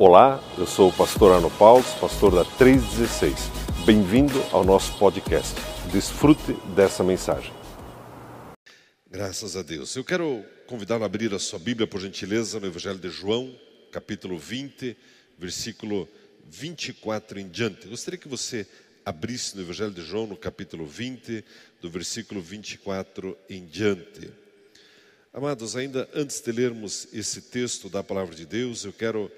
Olá, eu sou o pastor Arno Paulo, pastor da 316. Bem-vindo ao nosso podcast. Desfrute dessa mensagem. Graças a Deus. Eu quero convidá-lo a abrir a sua Bíblia, por gentileza, no Evangelho de João, capítulo 20, versículo 24 em diante. Eu gostaria que você abrisse no Evangelho de João, no capítulo 20, do versículo 24 em diante. Amados, ainda antes de lermos esse texto da palavra de Deus, eu quero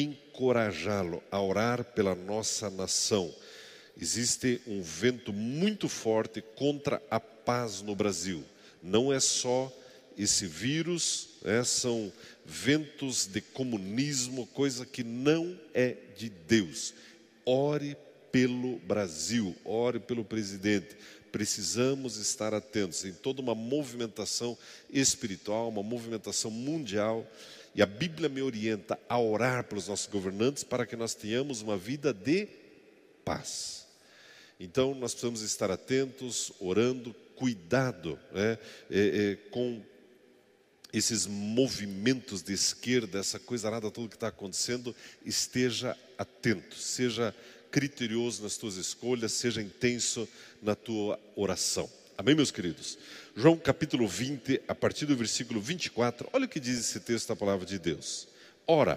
encorajá-lo a orar pela nossa nação. Existe um vento muito forte contra a paz no Brasil. Não é só esse vírus, né, são ventos de comunismo, coisa que não é de Deus. Ore pelo Brasil, ore pelo presidente. Precisamos estar atentos em toda uma movimentação espiritual, uma movimentação mundial e a Bíblia me orienta a orar pelos nossos governantes para que nós tenhamos uma vida de paz. Então, nós precisamos estar atentos, orando, cuidado né, é, é, com esses movimentos de esquerda, essa coisa nada, tudo que está acontecendo, esteja atento, seja criterioso nas tuas escolhas, seja intenso na tua oração. Amém, meus queridos? João capítulo 20, a partir do versículo 24, olha o que diz esse texto da palavra de Deus. Ora,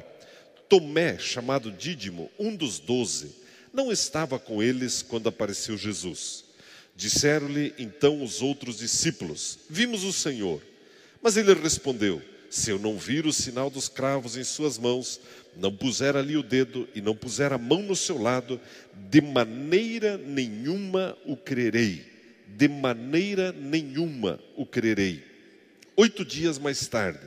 Tomé, chamado Dídimo, um dos doze, não estava com eles quando apareceu Jesus. Disseram-lhe então os outros discípulos: Vimos o Senhor. Mas ele respondeu: Se eu não vir o sinal dos cravos em suas mãos, não puser ali o dedo e não puser a mão no seu lado, de maneira nenhuma o crerei de maneira nenhuma o crerei. Oito dias mais tarde,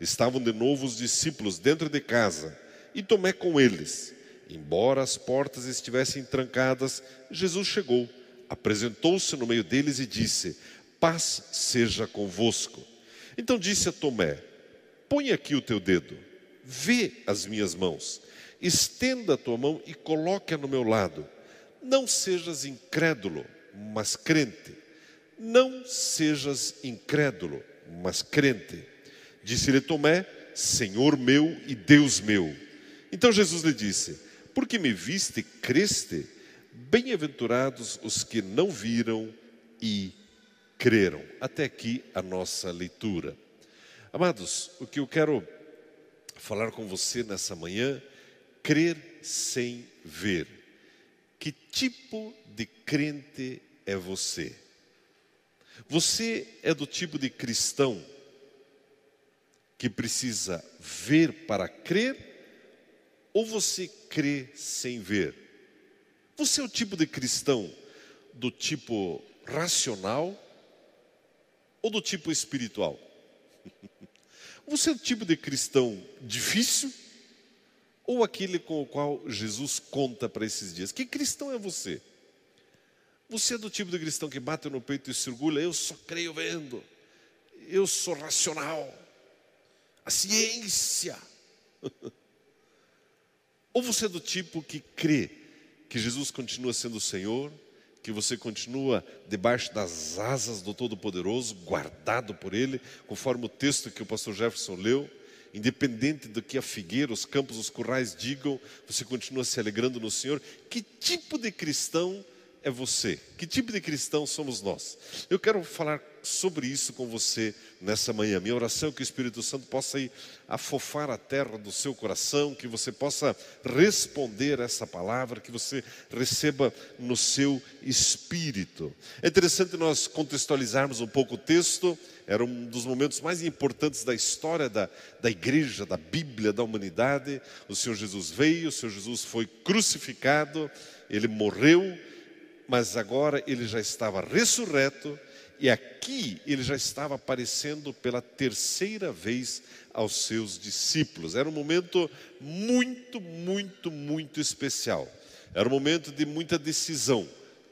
estavam de novo os discípulos dentro de casa e Tomé com eles. Embora as portas estivessem trancadas, Jesus chegou, apresentou-se no meio deles e disse: Paz seja convosco. Então disse a Tomé: Põe aqui o teu dedo, vê as minhas mãos, estenda a tua mão e coloque-a no meu lado. Não sejas incrédulo, mas crente. Não sejas incrédulo, mas crente. Disse-lhe Tomé: Senhor meu e Deus meu. Então Jesus lhe disse: Porque me viste, creste? Bem-aventurados os que não viram e creram. Até aqui a nossa leitura. Amados, o que eu quero falar com você nessa manhã, crer sem ver. Que tipo de crente é você? Você é do tipo de cristão que precisa ver para crer ou você crê sem ver? Você é o tipo de cristão do tipo racional ou do tipo espiritual? Você é o tipo de cristão difícil ou aquele com o qual Jesus conta para esses dias? Que cristão é você? Você é do tipo de cristão que bate no peito e se orgulha, eu só creio vendo, eu sou racional, a ciência. Ou você é do tipo que crê que Jesus continua sendo o Senhor, que você continua debaixo das asas do Todo-Poderoso, guardado por Ele, conforme o texto que o pastor Jefferson leu, independente do que a figueira, os campos, os currais digam, você continua se alegrando no Senhor. Que tipo de cristão é você? Que tipo de cristão somos nós? Eu quero falar sobre isso com você nessa manhã. Minha oração é que o Espírito Santo possa ir afofar a terra do seu coração, que você possa responder essa palavra, que você receba no seu espírito. É interessante nós contextualizarmos um pouco o texto, era um dos momentos mais importantes da história da, da igreja, da Bíblia, da humanidade. O Senhor Jesus veio, o Senhor Jesus foi crucificado, ele morreu mas agora ele já estava ressurreto e aqui ele já estava aparecendo pela terceira vez aos seus discípulos. Era um momento muito, muito, muito especial. Era um momento de muita decisão.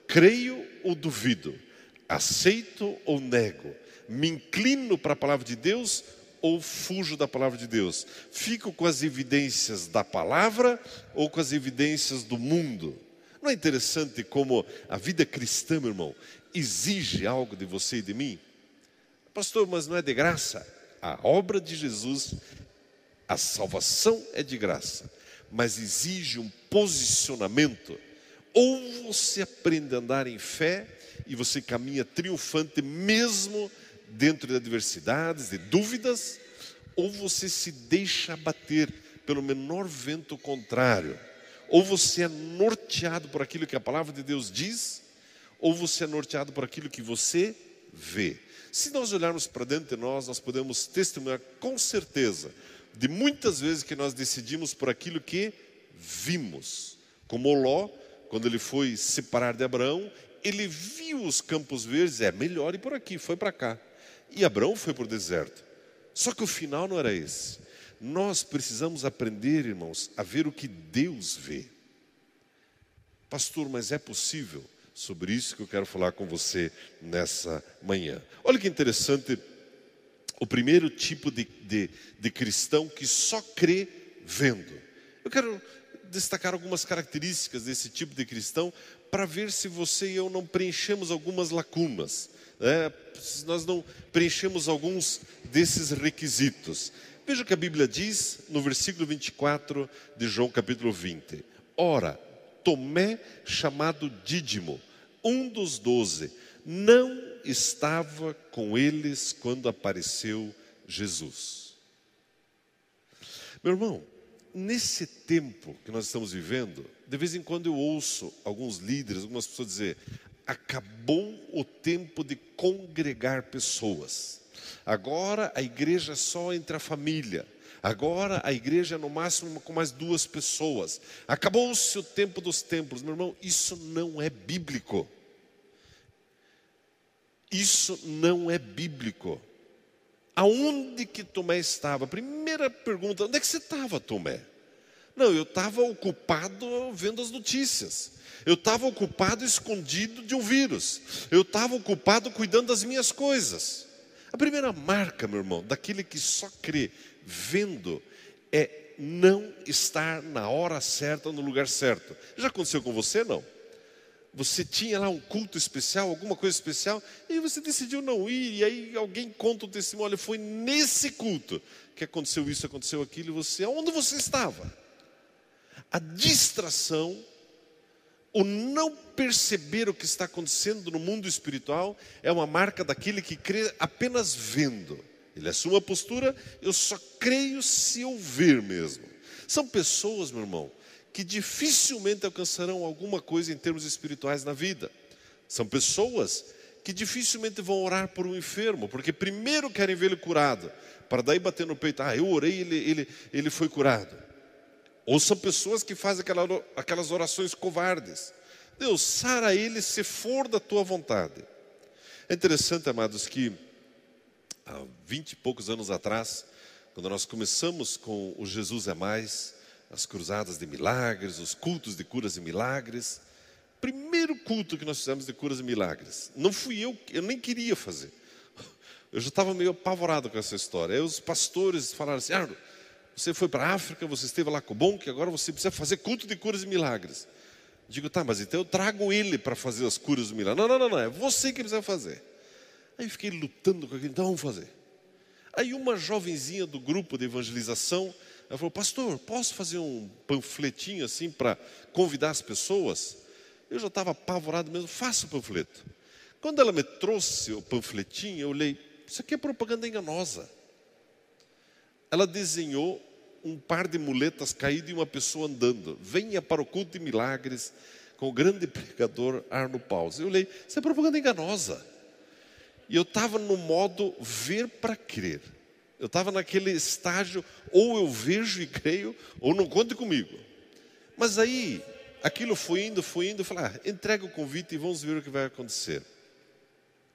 Creio ou duvido? Aceito ou nego? Me inclino para a palavra de Deus ou fujo da palavra de Deus? Fico com as evidências da palavra ou com as evidências do mundo? Não é interessante como a vida cristã, meu irmão, exige algo de você e de mim? Pastor, mas não é de graça? A obra de Jesus, a salvação é de graça. mas exige um posicionamento. Ou você aprende a andar em fé e você caminha triunfante mesmo dentro de adversidades, de dúvidas, ou você se deixa abater pelo menor vento contrário, ou você é norteado por aquilo que a palavra de Deus diz, ou você é norteado por aquilo que você vê. Se nós olharmos para dentro de nós, nós podemos testemunhar com certeza de muitas vezes que nós decidimos por aquilo que vimos. Como Ló, quando ele foi separar de Abraão, ele viu os campos verdes, é melhor ir por aqui, foi para cá. E Abraão foi para o deserto. Só que o final não era esse. Nós precisamos aprender, irmãos, a ver o que Deus vê. Pastor, mas é possível? Sobre isso que eu quero falar com você nessa manhã. Olha que interessante, o primeiro tipo de, de, de cristão que só crê vendo. Eu quero destacar algumas características desse tipo de cristão para ver se você e eu não preenchemos algumas lacunas é, nós não preenchemos alguns desses requisitos. Veja o que a Bíblia diz no versículo 24 de João capítulo 20. Ora, Tomé, chamado Dídimo, um dos doze, não estava com eles quando apareceu Jesus. Meu irmão, nesse tempo que nós estamos vivendo, de vez em quando eu ouço alguns líderes, algumas pessoas dizer: acabou o tempo de congregar pessoas. Agora a igreja é só entre a família. Agora a igreja é no máximo com mais duas pessoas. Acabou-se o tempo dos templos. Meu irmão, isso não é bíblico. Isso não é bíblico. Aonde que Tomé estava? Primeira pergunta: onde é que você estava, Tomé? Não, eu estava ocupado vendo as notícias. Eu estava ocupado escondido de um vírus. Eu estava ocupado cuidando das minhas coisas. A primeira marca, meu irmão, daquele que só crê vendo é não estar na hora certa, no lugar certo. Já aconteceu com você, não? Você tinha lá um culto especial, alguma coisa especial, e você decidiu não ir, e aí alguém conta o testemunho, olha, foi nesse culto que aconteceu isso, aconteceu aquilo, e você, onde você estava? A distração o não perceber o que está acontecendo no mundo espiritual é uma marca daquele que crê apenas vendo. Ele assume a postura, eu só creio se eu ver mesmo. São pessoas, meu irmão, que dificilmente alcançarão alguma coisa em termos espirituais na vida. São pessoas que dificilmente vão orar por um enfermo, porque primeiro querem ele curado, para daí bater no peito, ah, eu orei, ele, ele, ele foi curado. Ou são pessoas que fazem aquelas orações covardes. Deus, sara ele se for da tua vontade. É interessante, amados, que há vinte e poucos anos atrás, quando nós começamos com o Jesus é Mais, as cruzadas de milagres, os cultos de curas e milagres, primeiro culto que nós fizemos de curas e milagres, não fui eu, eu nem queria fazer. Eu já estava meio apavorado com essa história. Aí os pastores falaram assim: Arno, você foi para a África, você esteve lá com o bom, que agora você precisa fazer culto de curas e milagres. Digo, tá, mas então eu trago ele para fazer as curas e milagres. Não, não, não, não, é você que precisa fazer. Aí fiquei lutando com aquilo, então vamos fazer. Aí uma jovenzinha do grupo de evangelização, ela falou, pastor, posso fazer um panfletinho assim para convidar as pessoas? Eu já estava apavorado mesmo, faça o panfleto. Quando ela me trouxe o panfletinho, eu olhei, isso aqui é propaganda enganosa ela desenhou um par de muletas caídas e uma pessoa andando. Venha para o culto de milagres com o grande pregador Arno Paus. Eu olhei, isso é propaganda enganosa. E eu estava no modo ver para crer. Eu estava naquele estágio, ou eu vejo e creio, ou não conte comigo. Mas aí, aquilo foi indo, foi indo, eu falei, ah, entrega o convite e vamos ver o que vai acontecer.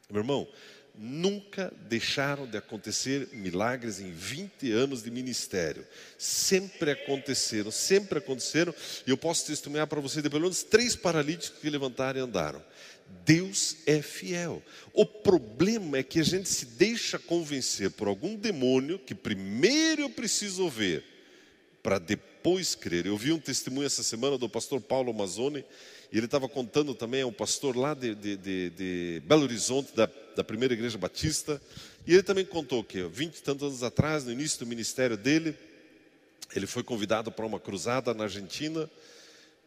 Meu irmão, nunca deixaram de acontecer milagres em 20 anos de ministério. Sempre aconteceram, sempre aconteceram. E eu posso testemunhar para você de pelo menos três paralíticos que levantaram e andaram. Deus é fiel. O problema é que a gente se deixa convencer por algum demônio que primeiro eu preciso ver para depois crer. Eu vi um testemunho essa semana do pastor Paulo Mazzoni e ele estava contando também, é um pastor lá de, de, de, de Belo Horizonte, da, da primeira igreja batista. E ele também contou que, vinte e tantos anos atrás, no início do ministério dele, ele foi convidado para uma cruzada na Argentina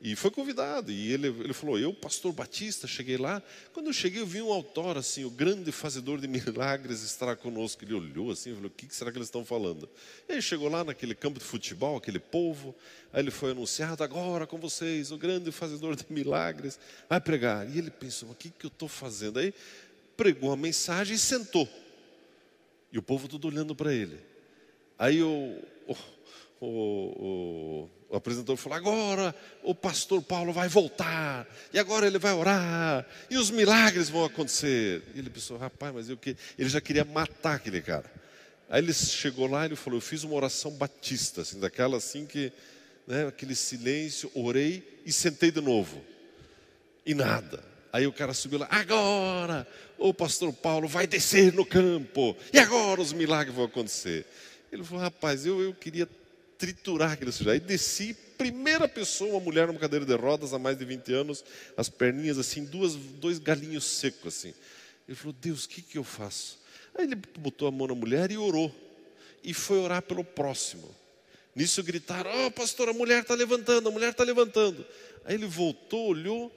e foi convidado. E ele, ele falou: Eu, pastor Batista, cheguei lá. Quando eu cheguei, eu vi um autor assim, o grande fazedor de milagres estará conosco. Ele olhou assim e falou: O que será que eles estão falando? E ele chegou lá naquele campo de futebol, aquele povo. Aí ele foi anunciado: Agora com vocês, o grande fazedor de milagres, vai pregar. E ele pensou: O que, que eu estou fazendo? Aí pregou a mensagem e sentou. E o povo todo olhando para ele. Aí o, o, o apresentador falou: agora o pastor Paulo vai voltar, e agora ele vai orar, e os milagres vão acontecer. E ele pensou: rapaz, mas eu que. Ele já queria matar aquele cara. Aí ele chegou lá e ele falou: eu fiz uma oração batista, assim, daquela assim que, né, aquele silêncio, orei e sentei de novo. E nada. Aí o cara subiu lá, agora o pastor Paulo vai descer no campo, e agora os milagres vão acontecer. Ele falou, rapaz, eu, eu queria triturar aquele sujeito. Aí desci, primeira pessoa, uma mulher numa cadeira de rodas há mais de 20 anos, as perninhas assim, duas, dois galinhos secos assim. Ele falou, Deus, o que, que eu faço? Aí ele botou a mão na mulher e orou. E foi orar pelo próximo. Nisso gritaram, ó oh, pastor, a mulher está levantando, a mulher está levantando. Aí ele voltou, olhou,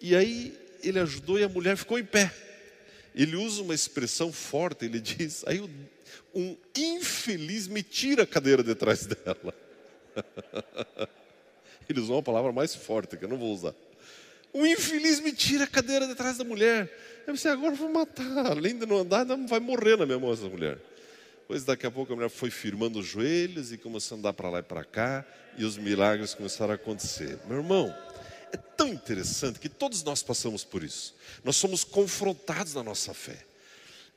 e aí ele ajudou e a mulher ficou em pé. Ele usa uma expressão forte, ele diz, aí um infeliz me tira a cadeira de trás dela. Ele usou uma palavra mais forte que eu não vou usar. Um infeliz me tira a cadeira de trás da mulher. Eu pensei, agora eu vou matar. Além de não andar, vai morrer na minha mão essa mulher. Pois daqui a pouco a mulher foi firmando os joelhos e começou a andar para lá e para cá, e os milagres começaram a acontecer. Meu irmão, é tão interessante que todos nós passamos por isso. Nós somos confrontados na nossa fé.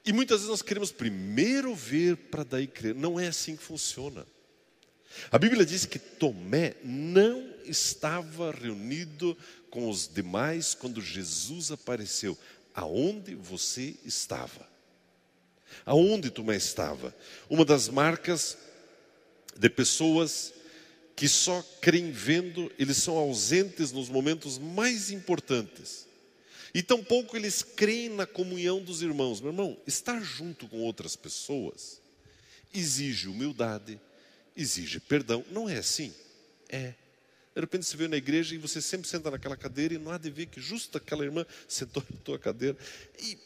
E muitas vezes nós queremos primeiro ver para daí crer. Não é assim que funciona. A Bíblia diz que Tomé não estava reunido com os demais quando Jesus apareceu. Aonde você estava? Aonde Tomé estava? Uma das marcas de pessoas que só creem vendo, eles são ausentes nos momentos mais importantes. E tampouco eles creem na comunhão dos irmãos. Meu irmão, estar junto com outras pessoas exige humildade, exige perdão. Não é assim? É. De repente você veio na igreja e você sempre senta naquela cadeira e não há de ver que justo aquela irmã sentou na tua cadeira. E...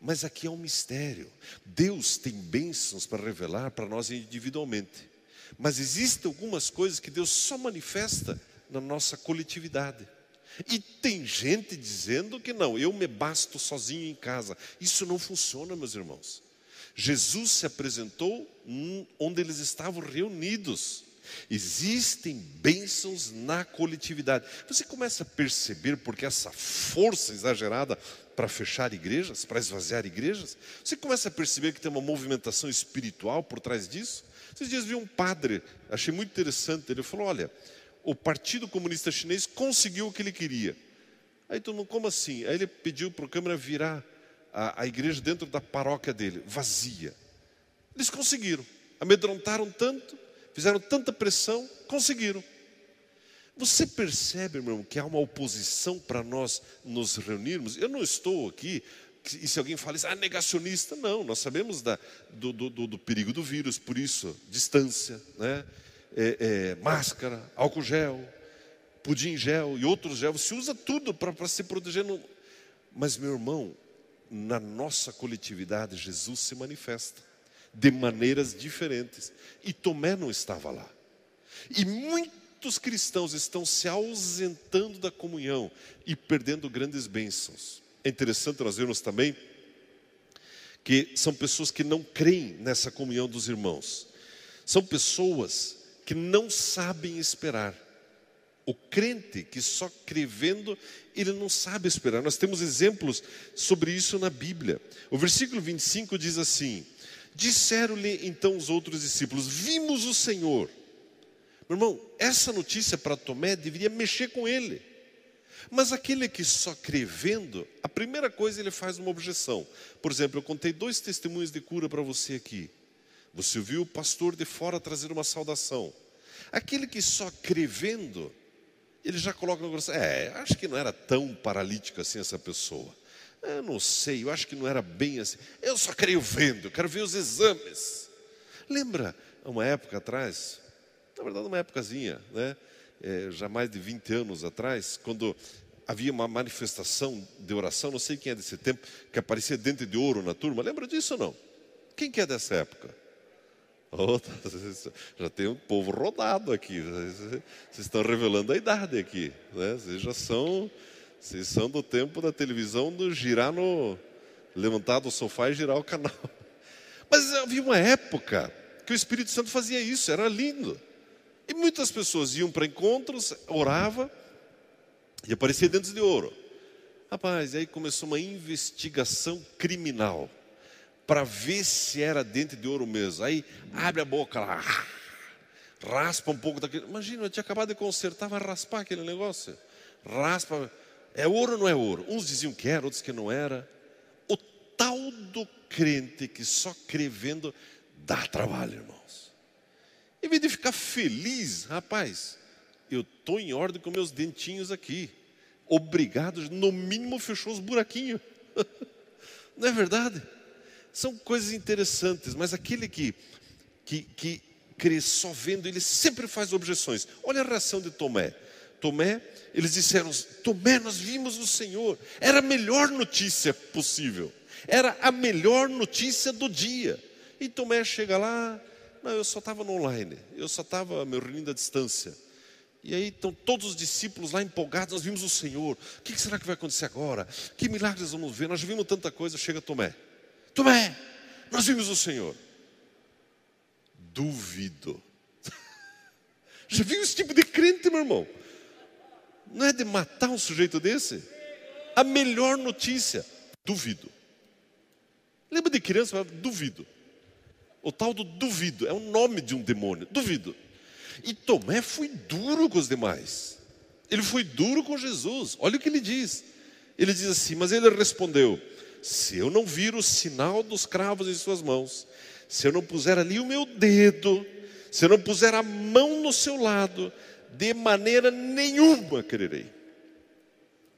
Mas aqui é um mistério. Deus tem bênçãos para revelar para nós individualmente. Mas existem algumas coisas que Deus só manifesta na nossa coletividade. E tem gente dizendo que não, eu me basto sozinho em casa. Isso não funciona, meus irmãos. Jesus se apresentou onde eles estavam reunidos. Existem bênçãos na coletividade. Você começa a perceber porque essa força exagerada para fechar igrejas, para esvaziar igrejas. Você começa a perceber que tem uma movimentação espiritual por trás disso. Esses dias vi um padre, achei muito interessante. Ele falou: Olha, o Partido Comunista Chinês conseguiu o que ele queria. Aí todo mundo, como assim? Aí ele pediu para o câmera virar a, a igreja dentro da paróquia dele, vazia. Eles conseguiram. Amedrontaram tanto, fizeram tanta pressão, conseguiram. Você percebe, meu irmão, que há uma oposição para nós nos reunirmos? Eu não estou aqui, e se alguém fala isso, ah, negacionista, não, nós sabemos da, do, do, do perigo do vírus, por isso, distância, né? é, é, máscara, álcool gel, pudim gel e outros gel. Se usa tudo para se proteger. No... Mas, meu irmão, na nossa coletividade, Jesus se manifesta de maneiras diferentes. E Tomé não estava lá. E muitos cristãos estão se ausentando da comunhão e perdendo grandes bênçãos. É interessante nós vermos também que são pessoas que não creem nessa comunhão dos irmãos. São pessoas que não sabem esperar. O crente que só crê vendo, ele não sabe esperar. Nós temos exemplos sobre isso na Bíblia. O versículo 25 diz assim: Disseram-lhe então os outros discípulos: Vimos o Senhor. Meu irmão, essa notícia para Tomé deveria mexer com ele. Mas aquele que só crê vendo, a primeira coisa ele faz uma objeção. Por exemplo, eu contei dois testemunhos de cura para você aqui. Você viu o pastor de fora trazer uma saudação. Aquele que só crê vendo, ele já coloca no coração, é, acho que não era tão paralítico assim essa pessoa. Eu não sei, eu acho que não era bem assim. Eu só creio vendo, eu quero ver os exames. Lembra, uma época atrás, na verdade, uma épocazinha, né? É, já mais de 20 anos atrás, quando havia uma manifestação de oração, não sei quem é desse tempo, que aparecia dente de ouro na turma. Lembra disso ou não? Quem que é dessa época? Oh, já tem um povo rodado aqui. Vocês estão revelando a idade aqui. Né? Vocês já são, vocês são do tempo da televisão do girar no. levantar do sofá e girar o canal. Mas havia uma época que o Espírito Santo fazia isso, era lindo. E muitas pessoas iam para encontros, orava e aparecia dentes de ouro. Rapaz, aí começou uma investigação criminal para ver se era dente de ouro mesmo. Aí abre a boca lá, raspa um pouco daquele. Imagina, eu tinha acabado de consertar, vai raspar aquele negócio. Raspa. É ouro ou não é ouro? Uns diziam que era, outros que não era. O tal do crente que só crê vendo dá trabalho, irmãos. Em vez de ficar feliz, rapaz, eu estou em ordem com meus dentinhos aqui. Obrigado, no mínimo fechou os buraquinhos. Não é verdade? São coisas interessantes, mas aquele que, que, que crê só vendo, ele sempre faz objeções. Olha a reação de Tomé. Tomé, eles disseram: Tomé, nós vimos o Senhor. Era a melhor notícia possível. Era a melhor notícia do dia. E Tomé chega lá, não, eu só estava no online, eu só estava me reunindo à distância. E aí estão todos os discípulos lá empolgados, nós vimos o Senhor. O que será que vai acontecer agora? Que milagres vamos ver? Nós vimos tanta coisa, chega Tomé. Tomé, nós vimos o Senhor. Duvido. Já viu esse tipo de crente, meu irmão? Não é de matar um sujeito desse? A melhor notícia, duvido. Lembra de criança? Duvido. O tal do duvido, é o nome de um demônio, duvido. E Tomé foi duro com os demais. Ele foi duro com Jesus. Olha o que ele diz. Ele diz assim: Mas ele respondeu: Se eu não vir o sinal dos cravos em suas mãos, se eu não puser ali o meu dedo, se eu não puser a mão no seu lado, de maneira nenhuma crerei.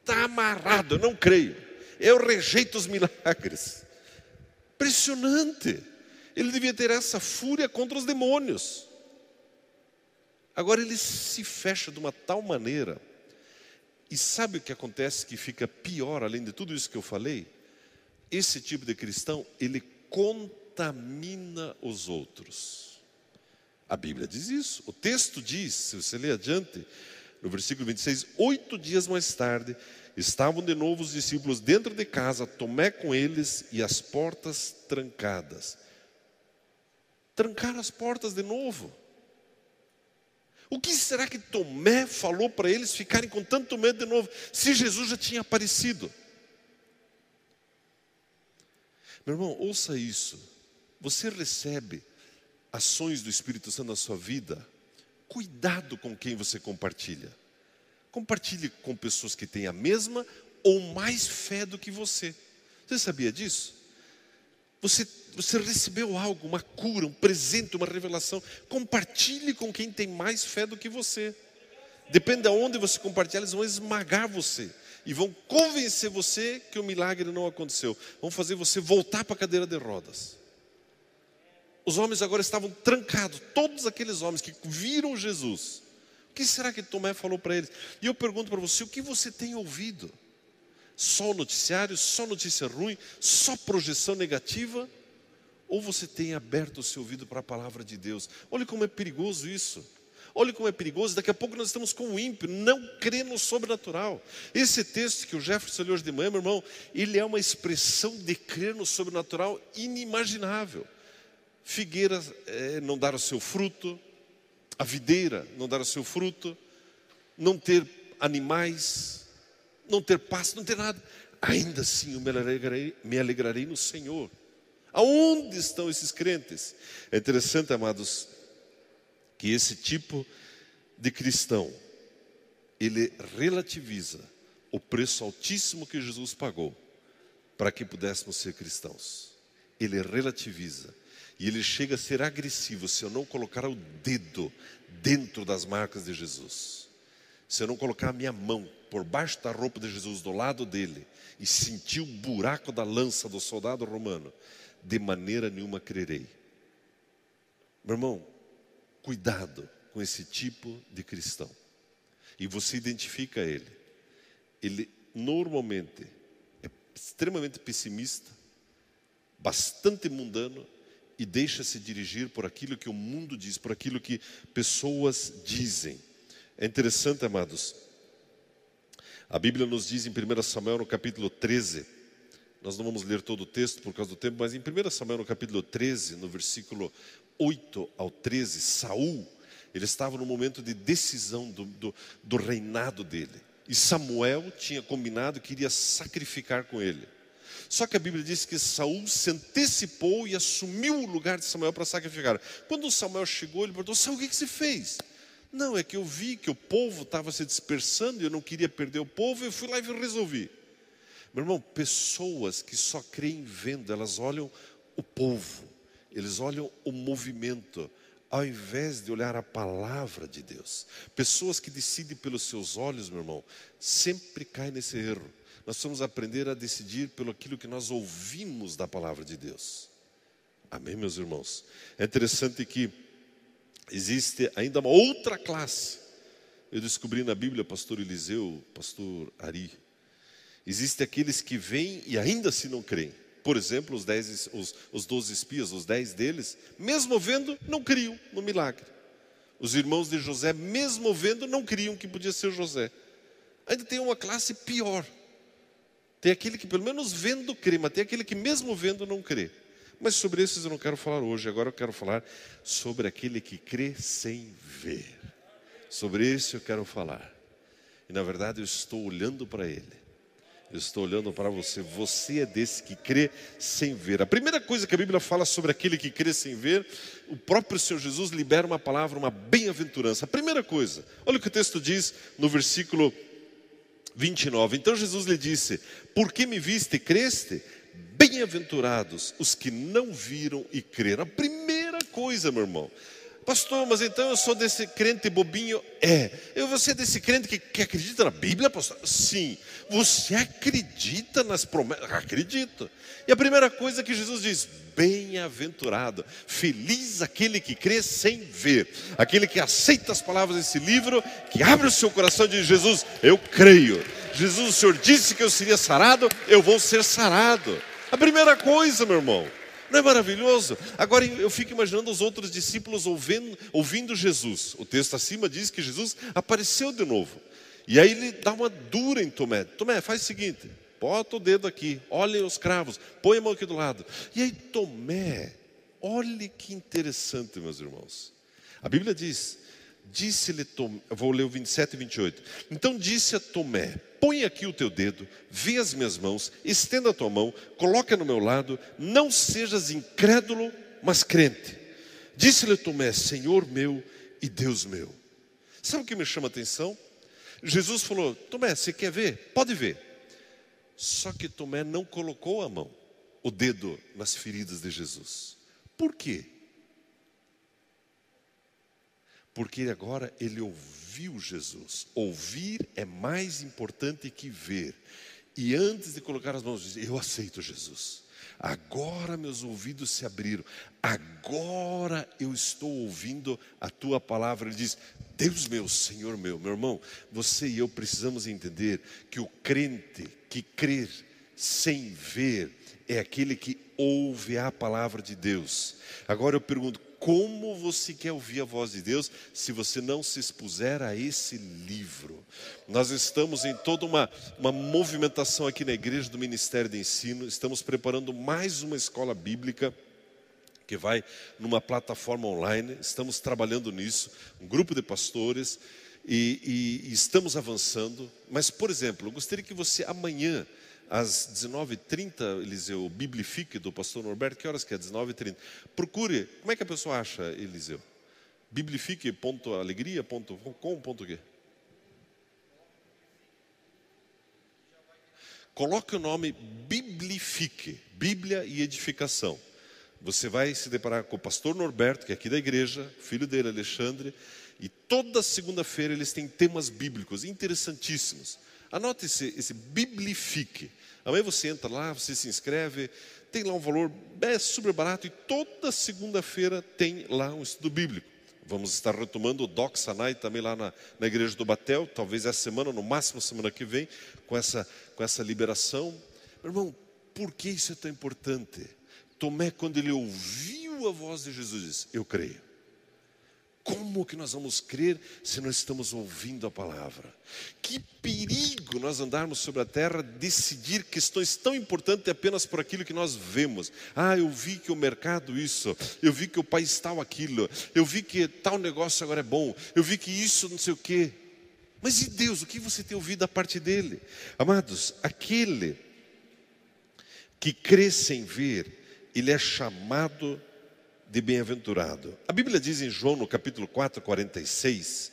Está amarrado, eu não creio. Eu rejeito os milagres. Impressionante. Ele devia ter essa fúria contra os demônios. Agora ele se fecha de uma tal maneira, e sabe o que acontece que fica pior, além de tudo isso que eu falei? Esse tipo de cristão, ele contamina os outros. A Bíblia diz isso. O texto diz, se você ler adiante, no versículo 26, oito dias mais tarde, estavam de novo os discípulos dentro de casa, Tomé com eles e as portas trancadas. Trancaram as portas de novo. O que será que Tomé falou para eles ficarem com tanto medo de novo, se Jesus já tinha aparecido? Meu irmão, ouça isso. Você recebe ações do Espírito Santo na sua vida, cuidado com quem você compartilha. Compartilhe com pessoas que têm a mesma ou mais fé do que você. Você sabia disso? Você, você recebeu algo, uma cura, um presente, uma revelação. Compartilhe com quem tem mais fé do que você. Depende de onde você compartilhar, eles vão esmagar você e vão convencer você que o milagre não aconteceu. Vão fazer você voltar para a cadeira de rodas. Os homens agora estavam trancados, todos aqueles homens que viram Jesus. O que será que Tomé falou para eles? E eu pergunto para você: o que você tem ouvido? Só noticiário, só notícia ruim, só projeção negativa? Ou você tem aberto o seu ouvido para a palavra de Deus? Olha como é perigoso isso. Olha como é perigoso, daqui a pouco nós estamos com o ímpio, não crê no sobrenatural. Esse texto que o Jefferson leu hoje de manhã, meu irmão, ele é uma expressão de crer no sobrenatural inimaginável. Figueira é, não dar o seu fruto, a videira não dar o seu fruto, não ter animais, não ter paz, não ter nada. Ainda assim eu me alegrarei, me alegrarei no Senhor. Aonde estão esses crentes? É interessante, amados, que esse tipo de cristão, ele relativiza o preço altíssimo que Jesus pagou para que pudéssemos ser cristãos. Ele relativiza e ele chega a ser agressivo se eu não colocar o dedo dentro das marcas de Jesus. Se eu não colocar a minha mão por baixo da roupa de Jesus, do lado dele, e sentiu o buraco da lança do soldado romano, de maneira nenhuma crerei. Meu irmão, cuidado com esse tipo de cristão e você identifica ele, ele normalmente é extremamente pessimista, bastante mundano e deixa-se dirigir por aquilo que o mundo diz, por aquilo que pessoas dizem. É interessante, amados. A Bíblia nos diz em 1 Samuel, no capítulo 13, nós não vamos ler todo o texto por causa do tempo, mas em 1 Samuel, no capítulo 13, no versículo 8 ao 13, Saul, ele estava no momento de decisão do, do, do reinado dele. E Samuel tinha combinado que iria sacrificar com ele. Só que a Bíblia diz que Saul se antecipou e assumiu o lugar de Samuel para sacrificar. Quando Samuel chegou, ele perguntou: Saul, o que, que você fez? Não, é que eu vi que o povo estava se dispersando e eu não queria perder o povo, eu fui lá e resolvi. Meu irmão, pessoas que só creem vendo, elas olham o povo, eles olham o movimento, ao invés de olhar a palavra de Deus. Pessoas que decidem pelos seus olhos, meu irmão, sempre caem nesse erro. Nós precisamos aprender a decidir pelo aquilo que nós ouvimos da palavra de Deus. Amém, meus irmãos? É interessante que existe ainda uma outra classe. Eu descobri na Bíblia, pastor Eliseu, pastor Ari. Existem aqueles que vêm e ainda assim não creem. Por exemplo, os, dez, os, os 12 espias, os dez deles, mesmo vendo, não criam no milagre. Os irmãos de José, mesmo vendo, não criam que podia ser José. Ainda tem uma classe pior. Tem aquele que pelo menos vendo crê, mas tem aquele que mesmo vendo não crê. Mas sobre esses eu não quero falar hoje, agora eu quero falar sobre aquele que crê sem ver. Sobre esse eu quero falar. E na verdade eu estou olhando para ele. Eu estou olhando para você. Você é desse que crê sem ver. A primeira coisa que a Bíblia fala sobre aquele que crê sem ver, o próprio Senhor Jesus libera uma palavra, uma bem-aventurança. A primeira coisa, olha o que o texto diz no versículo 29. Então Jesus lhe disse: Por que me viste e creste? Bem-aventurados os que não viram e creram. A primeira coisa, meu irmão. Pastor, mas então eu sou desse crente bobinho? É. Eu vou ser desse crente que, que acredita na Bíblia, pastor? Sim. Você acredita nas promessas? Acredito. E a primeira coisa que Jesus diz: bem-aventurado, feliz aquele que crê sem ver, aquele que aceita as palavras desse livro, que abre o seu coração e diz: Jesus, eu creio. Jesus, o Senhor disse que eu seria sarado, eu vou ser sarado. A primeira coisa, meu irmão. Não é maravilhoso? Agora eu fico imaginando os outros discípulos ouvindo, ouvindo Jesus. O texto acima diz que Jesus apareceu de novo. E aí ele dá uma dura em Tomé. Tomé, faz o seguinte: bota o dedo aqui, olha os cravos, põe a mão aqui do lado. E aí Tomé, olhe que interessante, meus irmãos. A Bíblia diz: disse-lhe Tomé, vou ler o 27 e 28. Então disse a Tomé: Põe aqui o teu dedo, vê as minhas mãos, estenda a tua mão, coloca no meu lado, não sejas incrédulo, mas crente. Disse-lhe Tomé: Senhor meu e Deus meu. Sabe o que me chama a atenção? Jesus falou: Tomé, você quer ver? Pode ver. Só que Tomé não colocou a mão, o dedo nas feridas de Jesus. Por quê? Porque agora ele ouviu Jesus. Ouvir é mais importante que ver. E antes de colocar as mãos, diz: Eu aceito Jesus. Agora meus ouvidos se abriram. Agora eu estou ouvindo a tua palavra. Ele diz: Deus meu, Senhor meu, meu irmão, você e eu precisamos entender que o crente que crer sem ver é aquele que ouve a palavra de Deus. Agora eu pergunto: como você quer ouvir a voz de Deus se você não se expuser a esse livro? Nós estamos em toda uma, uma movimentação aqui na igreja do Ministério de Ensino, estamos preparando mais uma escola bíblica que vai numa plataforma online, estamos trabalhando nisso, um grupo de pastores, e, e, e estamos avançando. Mas, por exemplo, eu gostaria que você amanhã às 19h30, Eliseu, Biblifique do pastor Norberto, que horas que é? 19h30. Procure, como é que a pessoa acha, Eliseu? biblifique.alegria.com.br Coloque o nome Biblifique, Bíblia e Edificação. Você vai se deparar com o pastor Norberto, que é aqui da igreja, filho dele, Alexandre, e toda segunda-feira eles têm temas bíblicos interessantíssimos. Anote esse, esse Biblifique. Amanhã você entra lá, você se inscreve, tem lá um valor super barato e toda segunda-feira tem lá um estudo bíblico. Vamos estar retomando o Doc também lá na, na igreja do Batel, talvez essa semana, no máximo semana que vem, com essa, com essa liberação. Meu irmão, por que isso é tão importante? Tomé, quando ele ouviu a voz de Jesus, disse: Eu creio. Como que nós vamos crer se nós estamos ouvindo a palavra? Que perigo nós andarmos sobre a terra, decidir questões tão importantes apenas por aquilo que nós vemos. Ah, eu vi que o mercado isso, eu vi que o país tal aquilo, eu vi que tal negócio agora é bom, eu vi que isso não sei o quê. Mas e Deus, o que você tem ouvido da parte dele? Amados, aquele que crê sem ver, ele é chamado bem-aventurado. A Bíblia diz em João, no capítulo 4, 46,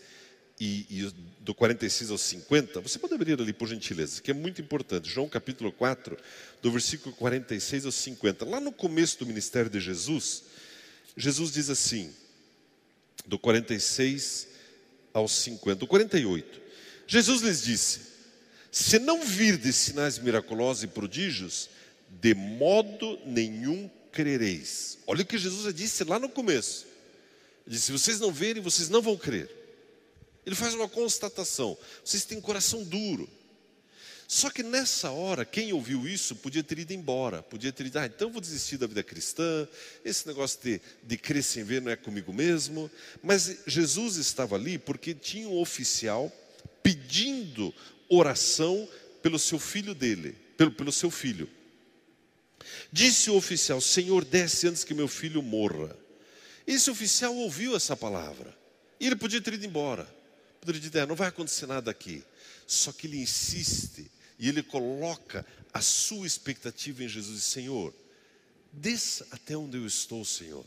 e, e, do 46 ao 50, você pode abrir ali por gentileza, que é muito importante. João capítulo 4, do versículo 46 ao 50. Lá no começo do ministério de Jesus, Jesus diz assim, do 46 ao 50, do 48. Jesus lhes disse: Se não virdes sinais miraculosos e prodígios, de modo nenhum crereis. Olha o que Jesus disse lá no começo. Ele disse: se vocês não verem, vocês não vão crer. Ele faz uma constatação: vocês têm coração duro. Só que nessa hora, quem ouviu isso podia ter ido embora, podia ter ido, ah, então vou desistir da vida cristã, esse negócio de, de crer sem ver não é comigo mesmo. Mas Jesus estava ali porque tinha um oficial pedindo oração pelo seu filho dele, pelo, pelo seu filho. Disse o oficial: Senhor, desce antes que meu filho morra. Esse oficial ouviu essa palavra. E ele podia ter ido embora. Poderia dizer: é, não vai acontecer nada aqui. Só que ele insiste e ele coloca a sua expectativa em Jesus. Senhor, desça até onde eu estou, Senhor,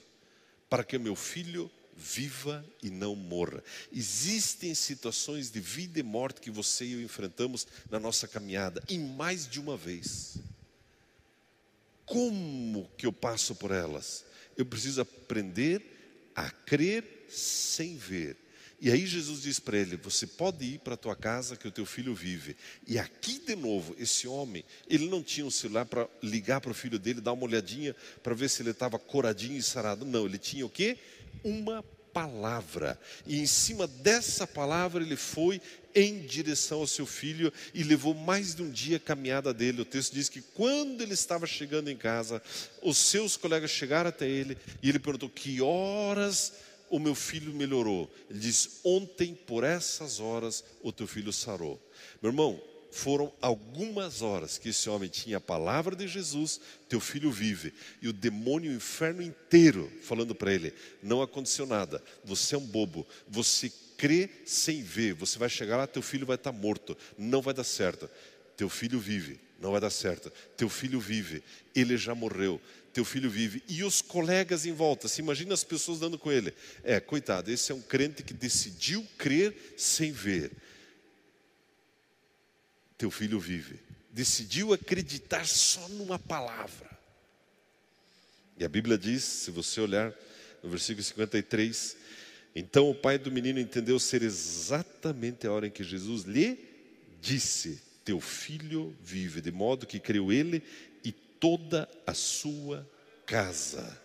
para que meu filho viva e não morra. Existem situações de vida e morte que você e eu enfrentamos na nossa caminhada, e mais de uma vez. Como que eu passo por elas? Eu preciso aprender a crer sem ver. E aí Jesus diz para ele: Você pode ir para a tua casa que o teu filho vive. E aqui de novo, esse homem, ele não tinha um celular para ligar para o filho dele, dar uma olhadinha para ver se ele estava coradinho e sarado. Não, ele tinha o quê? Uma palavra. E em cima dessa palavra ele foi em direção ao seu filho e levou mais de um dia a caminhada dele. O texto diz que quando ele estava chegando em casa, os seus colegas chegaram até ele e ele perguntou: Que horas o meu filho melhorou? Ele diz: Ontem, por essas horas, o teu filho sarou. Meu irmão, foram algumas horas que esse homem tinha a palavra de Jesus, teu filho vive, e o demônio o inferno inteiro falando para ele: não aconteceu nada, você é um bobo, você crê sem ver, você vai chegar lá, teu filho vai estar morto, não vai dar certo. Teu filho vive, não vai dar certo. Teu filho vive, ele já morreu. Teu filho vive. E os colegas em volta, se imagina as pessoas dando com ele. É, coitado, esse é um crente que decidiu crer sem ver teu filho vive. Decidiu acreditar só numa palavra. E a Bíblia diz, se você olhar no versículo 53, então o pai do menino entendeu ser exatamente a hora em que Jesus lhe disse: Teu filho vive, de modo que creu ele e toda a sua casa.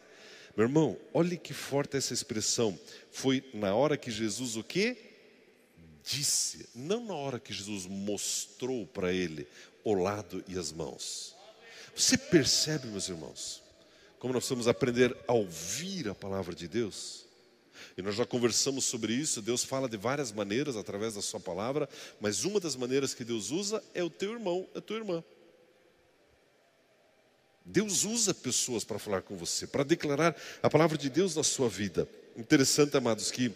Meu irmão, olhe que forte essa expressão. Foi na hora que Jesus o quê? Disse, não na hora que Jesus mostrou para ele o lado e as mãos. Você percebe, meus irmãos, como nós vamos aprender a ouvir a palavra de Deus? E nós já conversamos sobre isso. Deus fala de várias maneiras através da Sua palavra, mas uma das maneiras que Deus usa é o teu irmão, a tua irmã. Deus usa pessoas para falar com você, para declarar a palavra de Deus na sua vida. Interessante, amados, que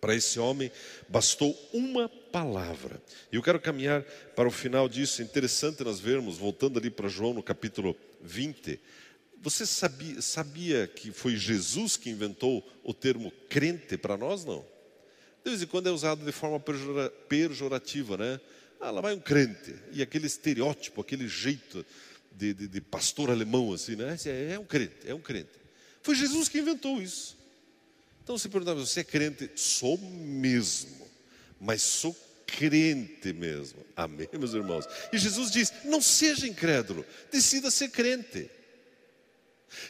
para esse homem bastou uma palavra. E eu quero caminhar para o final disso. É interessante nós vermos, voltando ali para João no capítulo 20. Você sabia, sabia que foi Jesus que inventou o termo crente para nós? Não. De vez em quando é usado de forma pejorativa, né? Ah, lá vai um crente. E aquele estereótipo, aquele jeito de, de, de pastor alemão, assim, né? É, é um crente, é um crente. Foi Jesus que inventou isso. Então você perguntava, você é crente? Sou mesmo, mas sou crente mesmo. Amém, meus irmãos? E Jesus diz: não seja incrédulo, decida ser crente.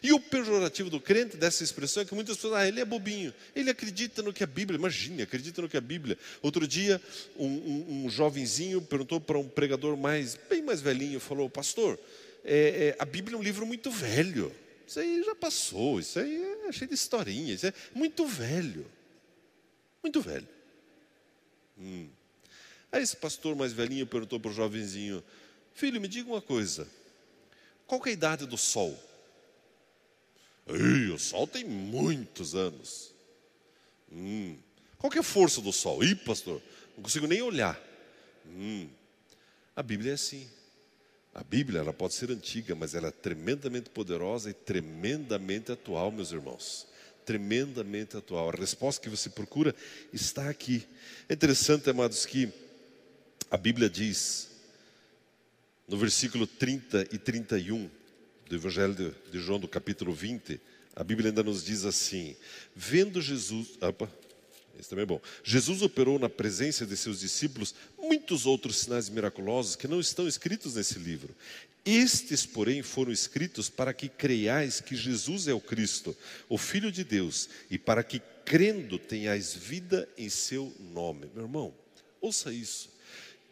E o pejorativo do crente dessa expressão é que muitas pessoas, ah, ele é bobinho, ele acredita no que a Bíblia, imagine, acredita no que a Bíblia. Outro dia, um, um, um jovenzinho perguntou para um pregador mais, bem mais velhinho, falou, pastor, é, é, a Bíblia é um livro muito velho. Isso aí já passou, isso aí é cheio de historinha, isso é muito velho. Muito velho. Hum. Aí esse pastor mais velhinho perguntou para o jovenzinho, filho, me diga uma coisa, qual é a idade do sol? Ei, o Sol tem muitos anos. Hum. Qual é a força do Sol? Ih, pastor, não consigo nem olhar. Hum. A Bíblia é assim. A Bíblia ela pode ser antiga, mas ela é tremendamente poderosa e tremendamente atual, meus irmãos. Tremendamente atual. A resposta que você procura está aqui. É interessante, amados, que a Bíblia diz, no versículo 30 e 31, do Evangelho de, João, do capítulo 20, a Bíblia ainda nos diz assim: vendo Jesus. Opa, também é bom. Jesus operou na presença de seus discípulos muitos outros sinais miraculosos que não estão escritos nesse livro. Estes, porém, foram escritos para que creiais que Jesus é o Cristo, o Filho de Deus, e para que, crendo, tenhais vida em seu nome. Meu irmão, ouça isso.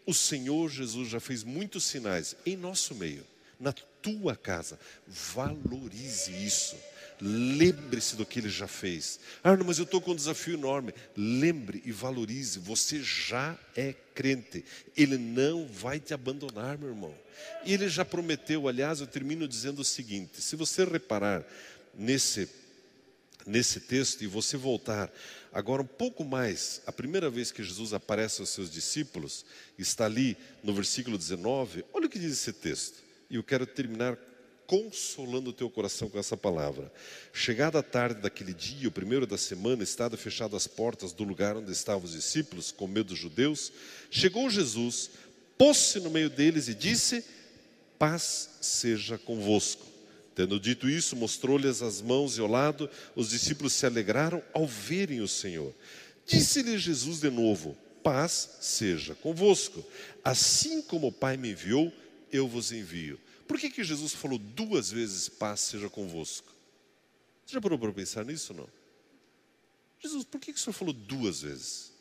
O Senhor Jesus já fez muitos sinais em nosso meio na tua casa. Valorize isso. Lembre-se do que ele já fez. Ah, mas eu estou com um desafio enorme. Lembre e valorize. Você já é crente. Ele não vai te abandonar, meu irmão. E ele já prometeu, aliás, eu termino dizendo o seguinte: se você reparar nesse, nesse texto e você voltar agora um pouco mais, a primeira vez que Jesus aparece aos seus discípulos, está ali no versículo 19, olha o que diz esse texto. E eu quero terminar consolando o teu coração com essa palavra. Chegada a tarde daquele dia, o primeiro da semana, estado fechado as portas do lugar onde estavam os discípulos, com medo dos judeus, chegou Jesus, pôs-se no meio deles e disse: Paz seja convosco. Tendo dito isso, mostrou-lhes as mãos e o lado. Os discípulos se alegraram ao verem o Senhor. Disse-lhe Jesus de novo: Paz seja convosco. Assim como o Pai me enviou, eu vos envio. Por que, que Jesus falou duas vezes paz seja convosco? Você já parou para pensar nisso ou não? Jesus, por que, que o Senhor falou duas vezes?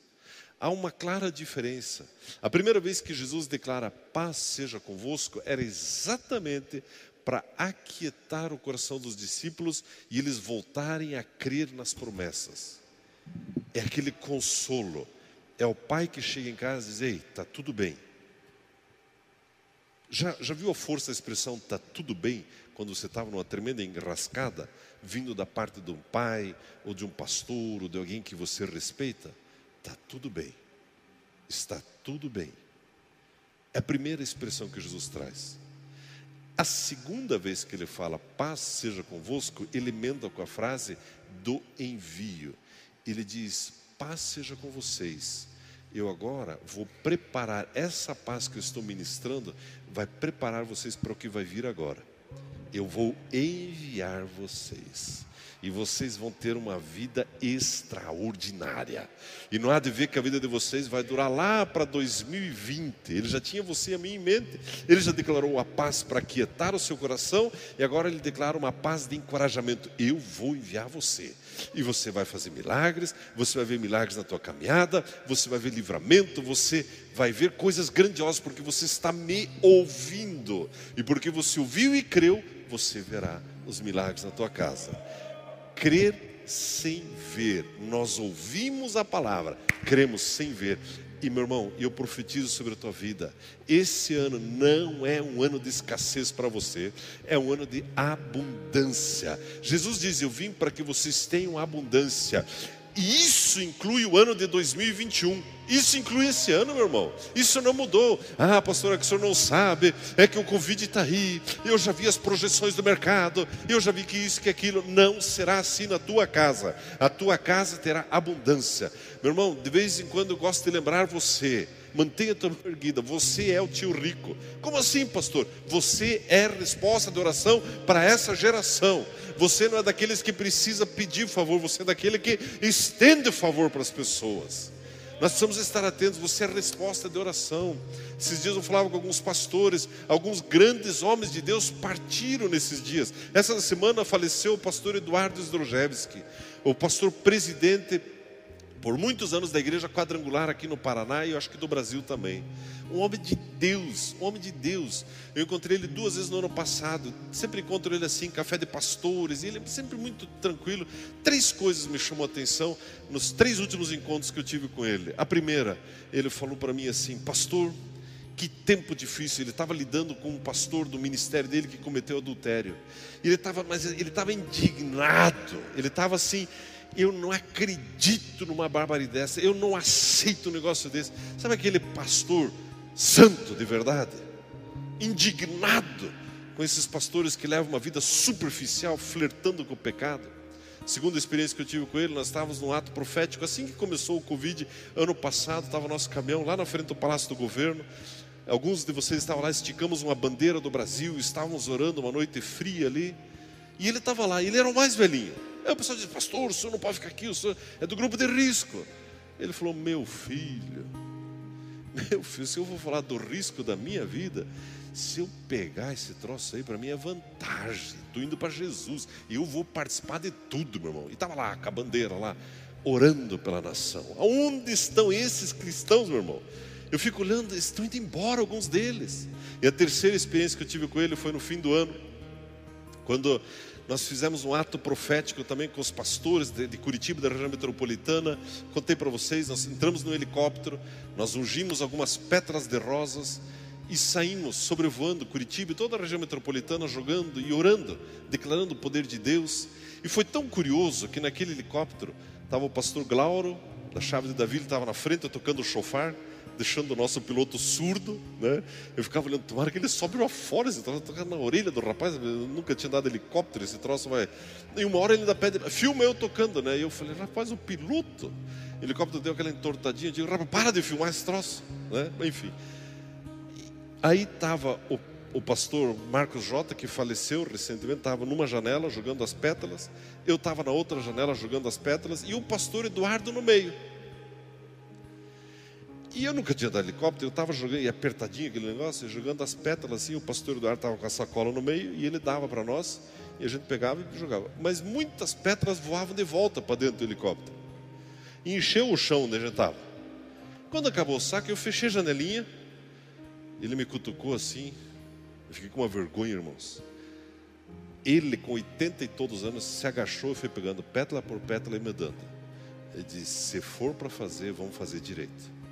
Há uma clara diferença. A primeira vez que Jesus declara paz seja convosco era exatamente para aquietar o coração dos discípulos e eles voltarem a crer nas promessas. É aquele consolo. É o pai que chega em casa e diz: Ei, está tudo bem já, já viu a força da expressão está tudo bem quando você estava numa tremenda enrascada, vindo da parte de um pai, ou de um pastor, ou de alguém que você respeita? Está tudo bem. Está tudo bem. É a primeira expressão que Jesus traz. A segunda vez que ele fala paz seja convosco, ele emenda com a frase do envio. Ele diz: paz seja com vocês eu agora vou preparar essa paz que eu estou ministrando, vai preparar vocês para o que vai vir agora. Eu vou enviar vocês e vocês vão ter uma vida extraordinária. E não há de ver que a vida de vocês vai durar lá para 2020. Ele já tinha você e a mim em mente. Ele já declarou a paz para quietar o seu coração e agora ele declara uma paz de encorajamento. Eu vou enviar você. E você vai fazer milagres, você vai ver milagres na tua caminhada, você vai ver livramento, você vai ver coisas grandiosas porque você está me ouvindo. E porque você ouviu e creu, você verá os milagres na tua casa crer sem ver. Nós ouvimos a palavra, cremos sem ver. E meu irmão, eu profetizo sobre a tua vida. Esse ano não é um ano de escassez para você, é um ano de abundância. Jesus diz: Eu vim para que vocês tenham abundância. E isso inclui o ano de 2021. Isso inclui esse ano, meu irmão. Isso não mudou. Ah, pastor, é que o senhor não sabe. É que o Covid está aí. Eu já vi as projeções do mercado. Eu já vi que isso, que aquilo. Não será assim na tua casa. A tua casa terá abundância. Meu irmão, de vez em quando eu gosto de lembrar você mantenha a tua mão erguida. Você é o tio rico. Como assim, pastor? Você é resposta de oração para essa geração. Você não é daqueles que precisa pedir favor, você é daquele que estende favor para as pessoas. Nós precisamos estar atentos, você é resposta de oração. Esses dias eu falava com alguns pastores, alguns grandes homens de Deus partiram nesses dias. Essa semana faleceu o pastor Eduardo Zdrojewski, o pastor presidente por muitos anos da igreja quadrangular aqui no Paraná e eu acho que do Brasil também. Um homem de Deus, um homem de Deus. Eu encontrei ele duas vezes no ano passado. Sempre encontro ele assim, café de pastores, e ele é sempre muito tranquilo. Três coisas me chamou a atenção nos três últimos encontros que eu tive com ele. A primeira, ele falou para mim assim: "Pastor, que tempo difícil. Ele estava lidando com um pastor do ministério dele que cometeu adultério. Ele estava, mas ele estava indignado. Ele estava assim, eu não acredito numa barbaridade dessa, eu não aceito um negócio desse. Sabe aquele pastor santo de verdade? Indignado com esses pastores que levam uma vida superficial, flertando com o pecado. Segundo a experiência que eu tive com ele, nós estávamos num ato profético, assim que começou o Covid, ano passado, estava nosso caminhão lá na frente do Palácio do Governo. Alguns de vocês estavam lá, esticamos uma bandeira do Brasil, estávamos orando uma noite fria ali. E ele estava lá, ele era o mais velhinho. Aí o pessoal disse, pastor, o senhor não pode ficar aqui, o senhor é do grupo de risco. Ele falou, meu filho, meu filho, se eu vou falar do risco da minha vida, se eu pegar esse troço aí, para mim é vantagem. Estou indo para Jesus e eu vou participar de tudo, meu irmão. E estava lá com a bandeira lá, orando pela nação. Aonde estão esses cristãos, meu irmão? Eu fico olhando, estão indo embora alguns deles. E a terceira experiência que eu tive com ele foi no fim do ano, quando nós fizemos um ato profético também com os pastores de, de Curitiba, da região metropolitana. Contei para vocês, nós entramos no helicóptero, nós ungimos algumas pétalas de rosas e saímos sobrevoando Curitiba e toda a região metropolitana, jogando e orando, declarando o poder de Deus. E foi tão curioso que naquele helicóptero estava o pastor Glauro, da Chave de Davi, ele estava na frente tocando o chofar deixando o nosso piloto surdo, né? Eu ficava olhando, tomara que ele sobe fora, esse troço tocando na orelha do rapaz, nunca tinha dado helicóptero, esse troço vai. E uma hora ele ainda pede, filma eu tocando, né? E eu falei, rapaz, o piloto, o helicóptero deu aquela entortadinha, eu digo, rapaz, para de filmar esse troço, né? Enfim. Aí estava o, o pastor Marcos Jota, que faleceu recentemente, estava numa janela jogando as pétalas, eu estava na outra janela jogando as pétalas, e o pastor Eduardo no meio. E eu nunca tinha dado helicóptero, eu estava jogando, apertadinho aquele negócio, jogando as pétalas assim, o pastor Eduardo estava com a sacola no meio e ele dava para nós, e a gente pegava e jogava. Mas muitas pétalas voavam de volta para dentro do helicóptero. E encheu o chão onde a gente estava. Quando acabou o saco, eu fechei a janelinha, ele me cutucou assim, eu fiquei com uma vergonha, irmãos. Ele, com 80 e todos os anos, se agachou e foi pegando pétala por pétala e me dando. Ele disse: se for para fazer, vamos fazer direito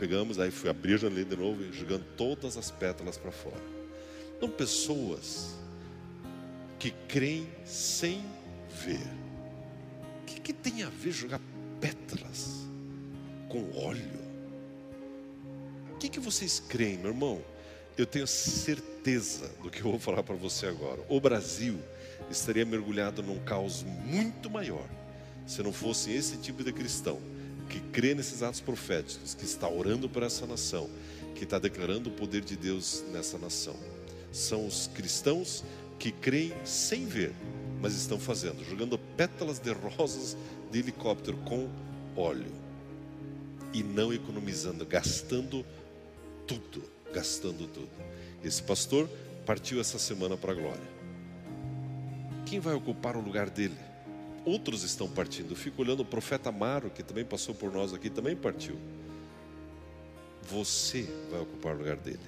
pegamos, aí fui abrir a janela de novo e jogando todas as pétalas para fora. Então, pessoas que creem sem ver. O que, que tem a ver jogar pétalas com óleo? O que, que vocês creem, meu irmão? Eu tenho certeza do que eu vou falar para você agora. O Brasil estaria mergulhado num caos muito maior se não fosse esse tipo de cristão que crê nesses atos proféticos, que está orando por essa nação, que está declarando o poder de Deus nessa nação. São os cristãos que creem sem ver, mas estão fazendo, jogando pétalas de rosas de helicóptero com óleo e não economizando, gastando tudo, gastando tudo. Esse pastor partiu essa semana para a glória. Quem vai ocupar o lugar dele? Outros estão partindo. Eu fico olhando o profeta Amaro, que também passou por nós aqui, também partiu. Você vai ocupar o lugar dele.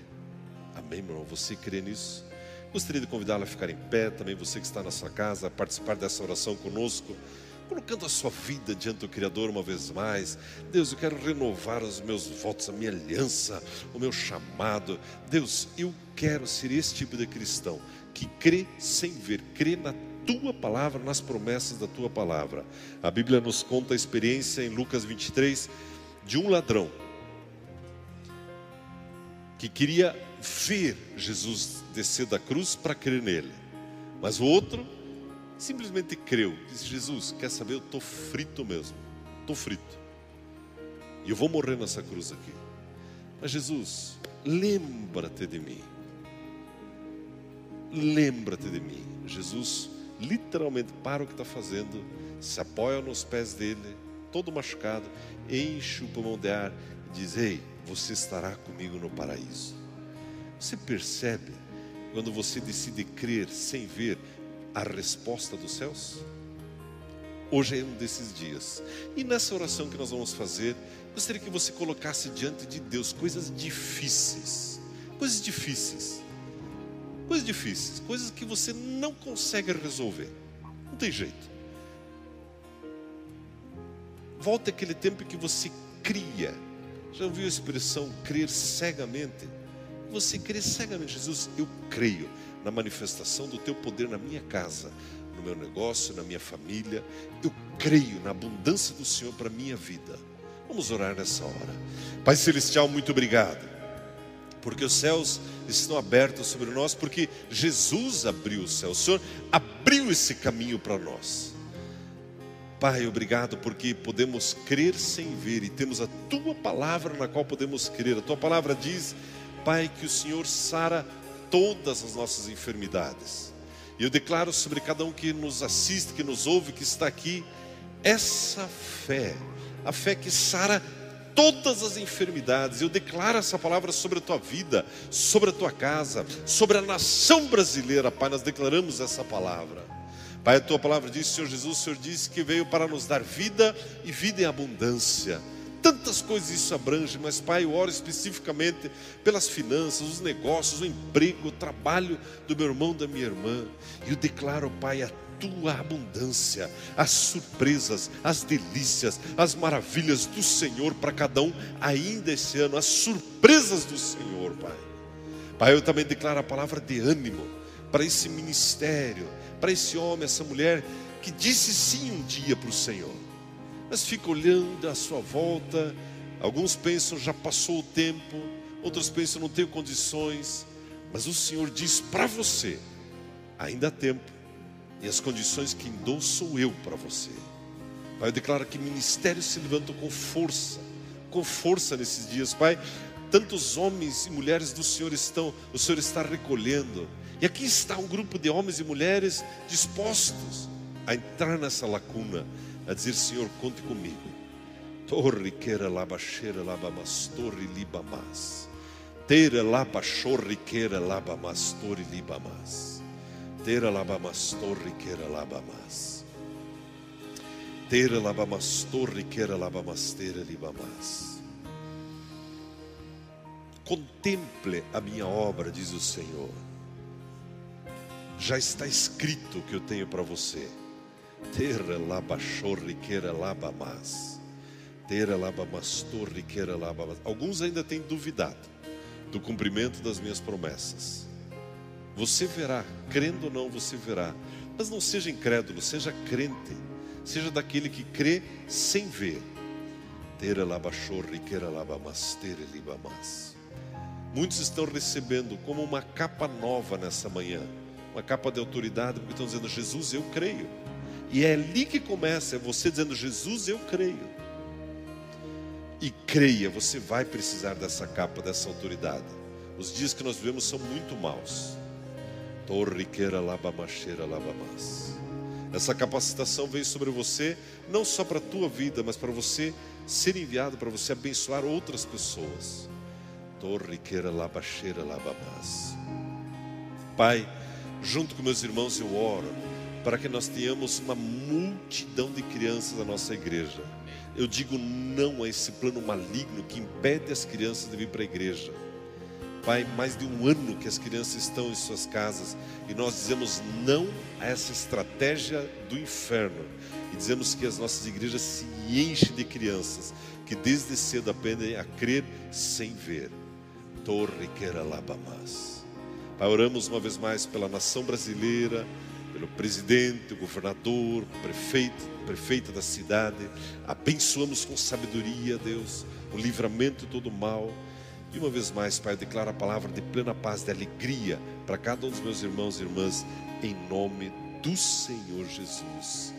Amém, meu irmão? Você crê nisso? Gostaria de convidá-lo a ficar em pé, também você que está na sua casa, a participar dessa oração conosco, colocando a sua vida diante do Criador uma vez mais. Deus, eu quero renovar os meus votos, a minha aliança, o meu chamado. Deus, eu quero ser esse tipo de cristão que crê sem ver, crê na tua palavra, nas promessas da tua palavra. A Bíblia nos conta a experiência em Lucas 23 de um ladrão que queria ver Jesus descer da cruz para crer nele, mas o outro simplesmente creu. Disse: Jesus, quer saber? Eu estou frito mesmo, estou frito, e eu vou morrer nessa cruz aqui. Mas Jesus, lembra-te de mim. Lembra-te de mim. Jesus literalmente para o que está fazendo, se apoia nos pés dele todo machucado, enche o pulmão de ar e diz: Ei, você estará comigo no paraíso. Você percebe quando você decide crer sem ver a resposta dos céus? Hoje é um desses dias. E nessa oração que nós vamos fazer, gostaria que você colocasse diante de Deus coisas difíceis. Coisas difíceis. Coisas difíceis. Coisas que você não consegue resolver. Não tem jeito. Volta aquele tempo que você cria. Já ouviu a expressão crer cegamente? Você crê cegamente. Jesus, eu creio na manifestação do teu poder na minha casa, no meu negócio, na minha família. Eu creio na abundância do Senhor para a minha vida. Vamos orar nessa hora. Pai Celestial, muito obrigado. Porque os céus estão abertos sobre nós, porque Jesus abriu o céu, o Senhor abriu esse caminho para nós. Pai, obrigado porque podemos crer sem ver e temos a tua palavra na qual podemos crer. A tua palavra diz, Pai, que o Senhor sara todas as nossas enfermidades. E eu declaro sobre cada um que nos assiste, que nos ouve, que está aqui, essa fé, a fé que sara todas as enfermidades. Eu declaro essa palavra sobre a tua vida, sobre a tua casa, sobre a nação brasileira, Pai. Nós declaramos essa palavra. Pai, a tua palavra diz, Senhor Jesus, o Senhor disse que veio para nos dar vida e vida em abundância tantas coisas isso abrange, mas Pai, eu oro especificamente pelas finanças, os negócios, o emprego, o trabalho do meu irmão, da minha irmã. E eu declaro, Pai, a tua abundância, as surpresas, as delícias, as maravilhas do Senhor para cada um ainda esse ano, as surpresas do Senhor, Pai. Pai, eu também declaro a palavra de ânimo para esse ministério, para esse homem, essa mulher que disse sim um dia para o Senhor mas fica olhando à sua volta. Alguns pensam já passou o tempo, outros pensam não tenho condições, mas o Senhor diz para você: ainda há tempo, e as condições que dou sou eu para você. Pai, eu declaro que ministérios se levantam com força, com força nesses dias, Pai. Tantos homens e mulheres do Senhor estão, o Senhor está recolhendo. E aqui está um grupo de homens e mulheres dispostos a entrar nessa lacuna a dizer: Senhor, conte comigo. Torre queira labaxeira labamas, torre libamas. Teira labachorre queira labamas, torre libamas. Teira labamas, torre queira labamas. Teira labamas, torre queira labamas, teira libamas. Contemple a minha obra, diz o Senhor. Já está escrito o que eu tenho para você Terra labachorriqueira labamas. Terra labamastorriqueira labamas. Alguns ainda têm duvidado do cumprimento das minhas promessas. Você verá, crendo ou não, você verá. Mas não seja incrédulo, seja crente. Seja daquele que crê sem ver. Muitos estão recebendo como uma capa nova nessa manhã, uma capa de autoridade, porque estão dizendo: Jesus, eu creio. E é ali que começa, é você dizendo: Jesus, eu creio. E creia, você vai precisar dessa capa, dessa autoridade. Os dias que nós vivemos são muito maus. Torriqueira labamacheira labamas. Essa capacitação veio sobre você, não só para a tua vida, mas para você ser enviado, para você abençoar outras pessoas. Torriqueira labacheira labamas. Pai, junto com meus irmãos eu oro para que nós tenhamos uma multidão de crianças na nossa igreja. Eu digo não a esse plano maligno que impede as crianças de vir para a igreja. Pai, mais de um ano que as crianças estão em suas casas e nós dizemos não a essa estratégia do inferno e dizemos que as nossas igrejas se enchem de crianças que desde cedo aprendem a crer sem ver. Torre que era labamas. Pai, oramos uma vez mais pela nação brasileira pelo presidente, o governador, o prefeito, prefeita da cidade. Abençoamos com sabedoria, Deus, o livramento de todo mal. E uma vez mais, Pai, eu declaro a palavra de plena paz, de alegria para cada um dos meus irmãos e irmãs, em nome do Senhor Jesus.